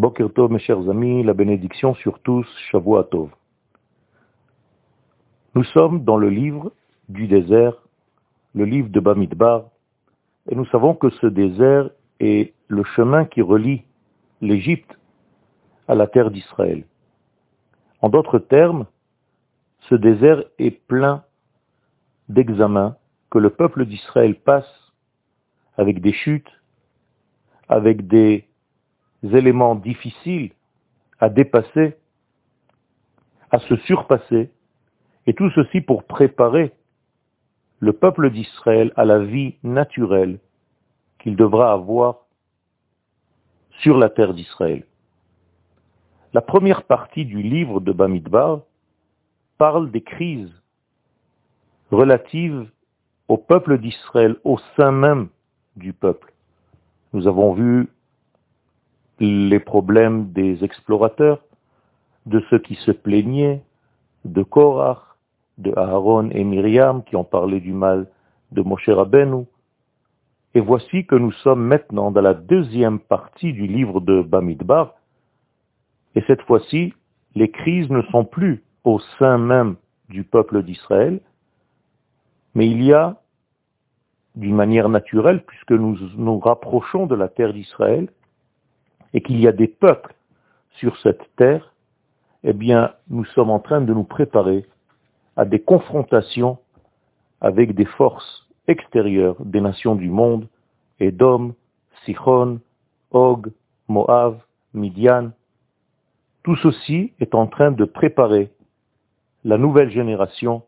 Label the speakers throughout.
Speaker 1: Boker Tov, mes chers amis, la bénédiction sur tous, Shavua Tov. Nous sommes dans le livre du désert, le livre de Bamidbar, et nous savons que ce désert est le chemin qui relie l'Égypte à la terre d'Israël. En d'autres termes, ce désert est plein d'examens que le peuple d'Israël passe avec des chutes, avec des éléments difficiles à dépasser, à se surpasser, et tout ceci pour préparer le peuple d'Israël à la vie naturelle qu'il devra avoir sur la terre d'Israël. La première partie du livre de Bamidbar parle des crises relatives au peuple d'Israël, au sein même du peuple. Nous avons vu les problèmes des explorateurs, de ceux qui se plaignaient, de Korach, de Aaron et Myriam qui ont parlé du mal de Moshe Rabbeinu. Et voici que nous sommes maintenant dans la deuxième partie du livre de Bamidbar. Et cette fois-ci, les crises ne sont plus au sein même du peuple d'Israël, mais il y a, d'une manière naturelle, puisque nous nous rapprochons de la terre d'Israël, et qu'il y a des peuples sur cette terre, eh bien, nous sommes en train de nous préparer à des confrontations avec des forces extérieures des nations du monde, Edom, Sichon, Og, Moab, Midian. Tout ceci est en train de préparer la nouvelle génération,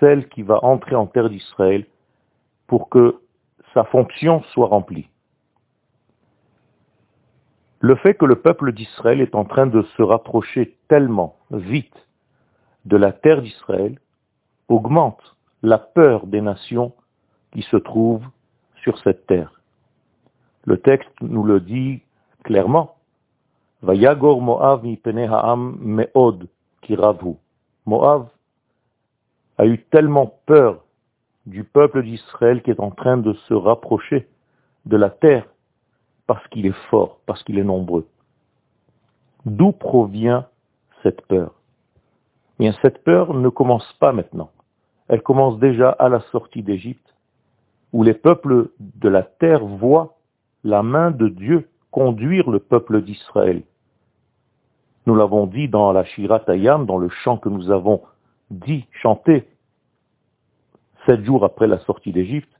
Speaker 1: celle qui va entrer en terre d'Israël, pour que sa fonction soit remplie. Le fait que le peuple d'Israël est en train de se rapprocher tellement vite de la terre d'Israël augmente la peur des nations qui se trouvent sur cette terre. Le texte nous le dit clairement. Vayagor Moav meod Moav a eu tellement peur du peuple d'Israël qui est en train de se rapprocher de la terre parce qu'il est fort, parce qu'il est nombreux. D'où provient cette peur? Bien, cette peur ne commence pas maintenant. Elle commence déjà à la sortie d'Égypte, où les peuples de la terre voient la main de Dieu conduire le peuple d'Israël. Nous l'avons dit dans la Shiratayam, dans le chant que nous avons dit, chanté, sept jours après la sortie d'Égypte,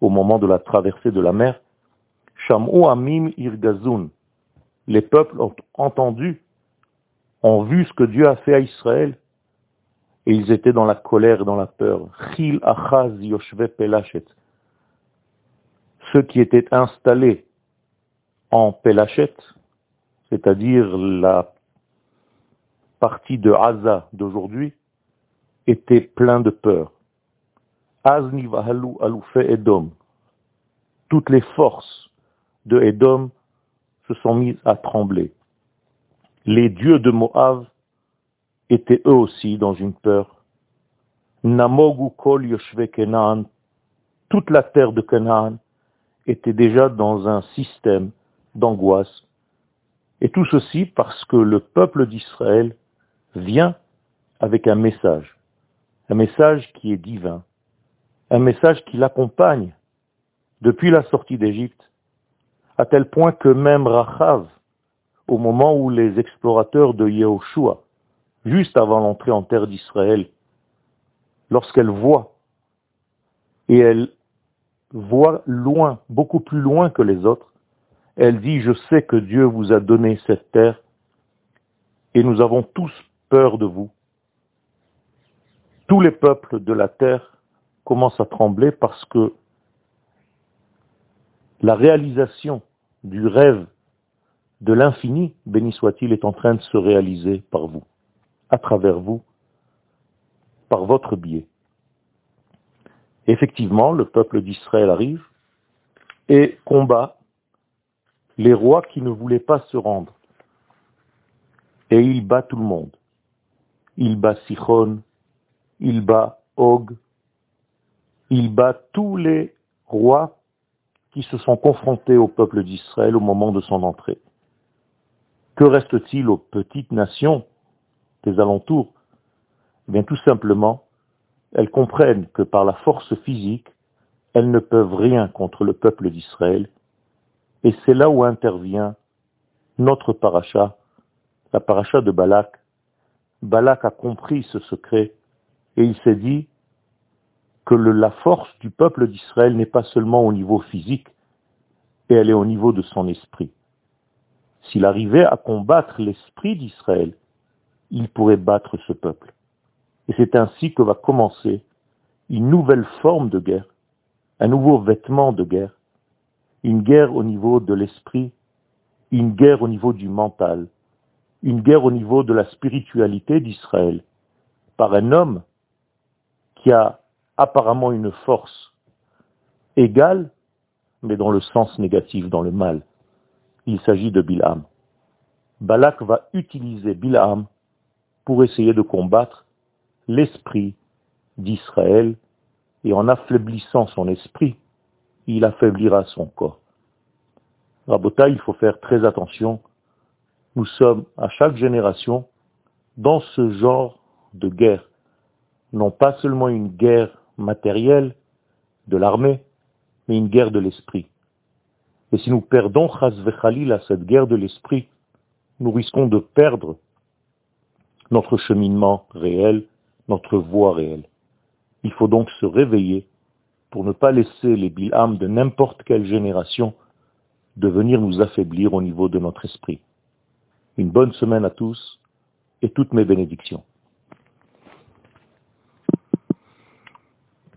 Speaker 1: au moment de la traversée de la mer, Sham'u Amim Irgazun. Les peuples ont entendu, ont vu ce que Dieu a fait à Israël, et ils étaient dans la colère et dans la peur. Chil Achaz Yoshve Pelachet. Ceux qui étaient installés en Pelachet, c'est-à-dire la partie de Haza d'aujourd'hui, étaient pleins de peur. Azni Vahalu Edom. Toutes les forces de Edom se sont mises à trembler. Les dieux de Moab étaient eux aussi dans une peur. Namogu kol yoshve Kenan, toute la terre de Canaan était déjà dans un système d'angoisse. Et tout ceci parce que le peuple d'Israël vient avec un message, un message qui est divin, un message qui l'accompagne depuis la sortie d'Égypte, à tel point que même Rachav, au moment où les explorateurs de Yehoshua juste avant l'entrée en terre d'Israël, lorsqu'elle voit, et elle voit loin, beaucoup plus loin que les autres, elle dit, je sais que Dieu vous a donné cette terre, et nous avons tous peur de vous. Tous les peuples de la terre commencent à trembler parce que la réalisation du rêve de l'infini, béni soit-il, est en train de se réaliser par vous à travers vous, par votre biais. Effectivement, le peuple d'Israël arrive et combat les rois qui ne voulaient pas se rendre. Et il bat tout le monde. Il bat Sichon, il bat Og, il bat tous les rois qui se sont confrontés au peuple d'Israël au moment de son entrée. Que reste-t-il aux petites nations des alentours? Eh Bien tout simplement, elles comprennent que par la force physique, elles ne peuvent rien contre le peuple d'Israël, et c'est là où intervient notre paracha, la paracha de Balak. Balak a compris ce secret, et il s'est dit la force du peuple d'Israël n'est pas seulement au niveau physique, et elle est au niveau de son esprit. S'il arrivait à combattre l'esprit d'Israël, il pourrait battre ce peuple. Et c'est ainsi que va commencer une nouvelle forme de guerre, un nouveau vêtement de guerre, une guerre au niveau de l'esprit, une guerre au niveau du mental, une guerre au niveau de la spiritualité d'Israël, par un homme qui a apparemment une force égale, mais dans le sens négatif, dans le mal. Il s'agit de Bilham. Balak va utiliser Bilham pour essayer de combattre l'esprit d'Israël, et en affaiblissant son esprit, il affaiblira son corps. Rabota, il faut faire très attention. Nous sommes à chaque génération dans ce genre de guerre. Non pas seulement une guerre matérielle de l'armée, mais une guerre de l'esprit. Et si nous perdons à cette guerre de l'esprit, nous risquons de perdre notre cheminement réel, notre voie réelle. Il faut donc se réveiller pour ne pas laisser les bilham de n'importe quelle génération de venir nous affaiblir au niveau de notre esprit. Une bonne semaine à tous et toutes mes bénédictions.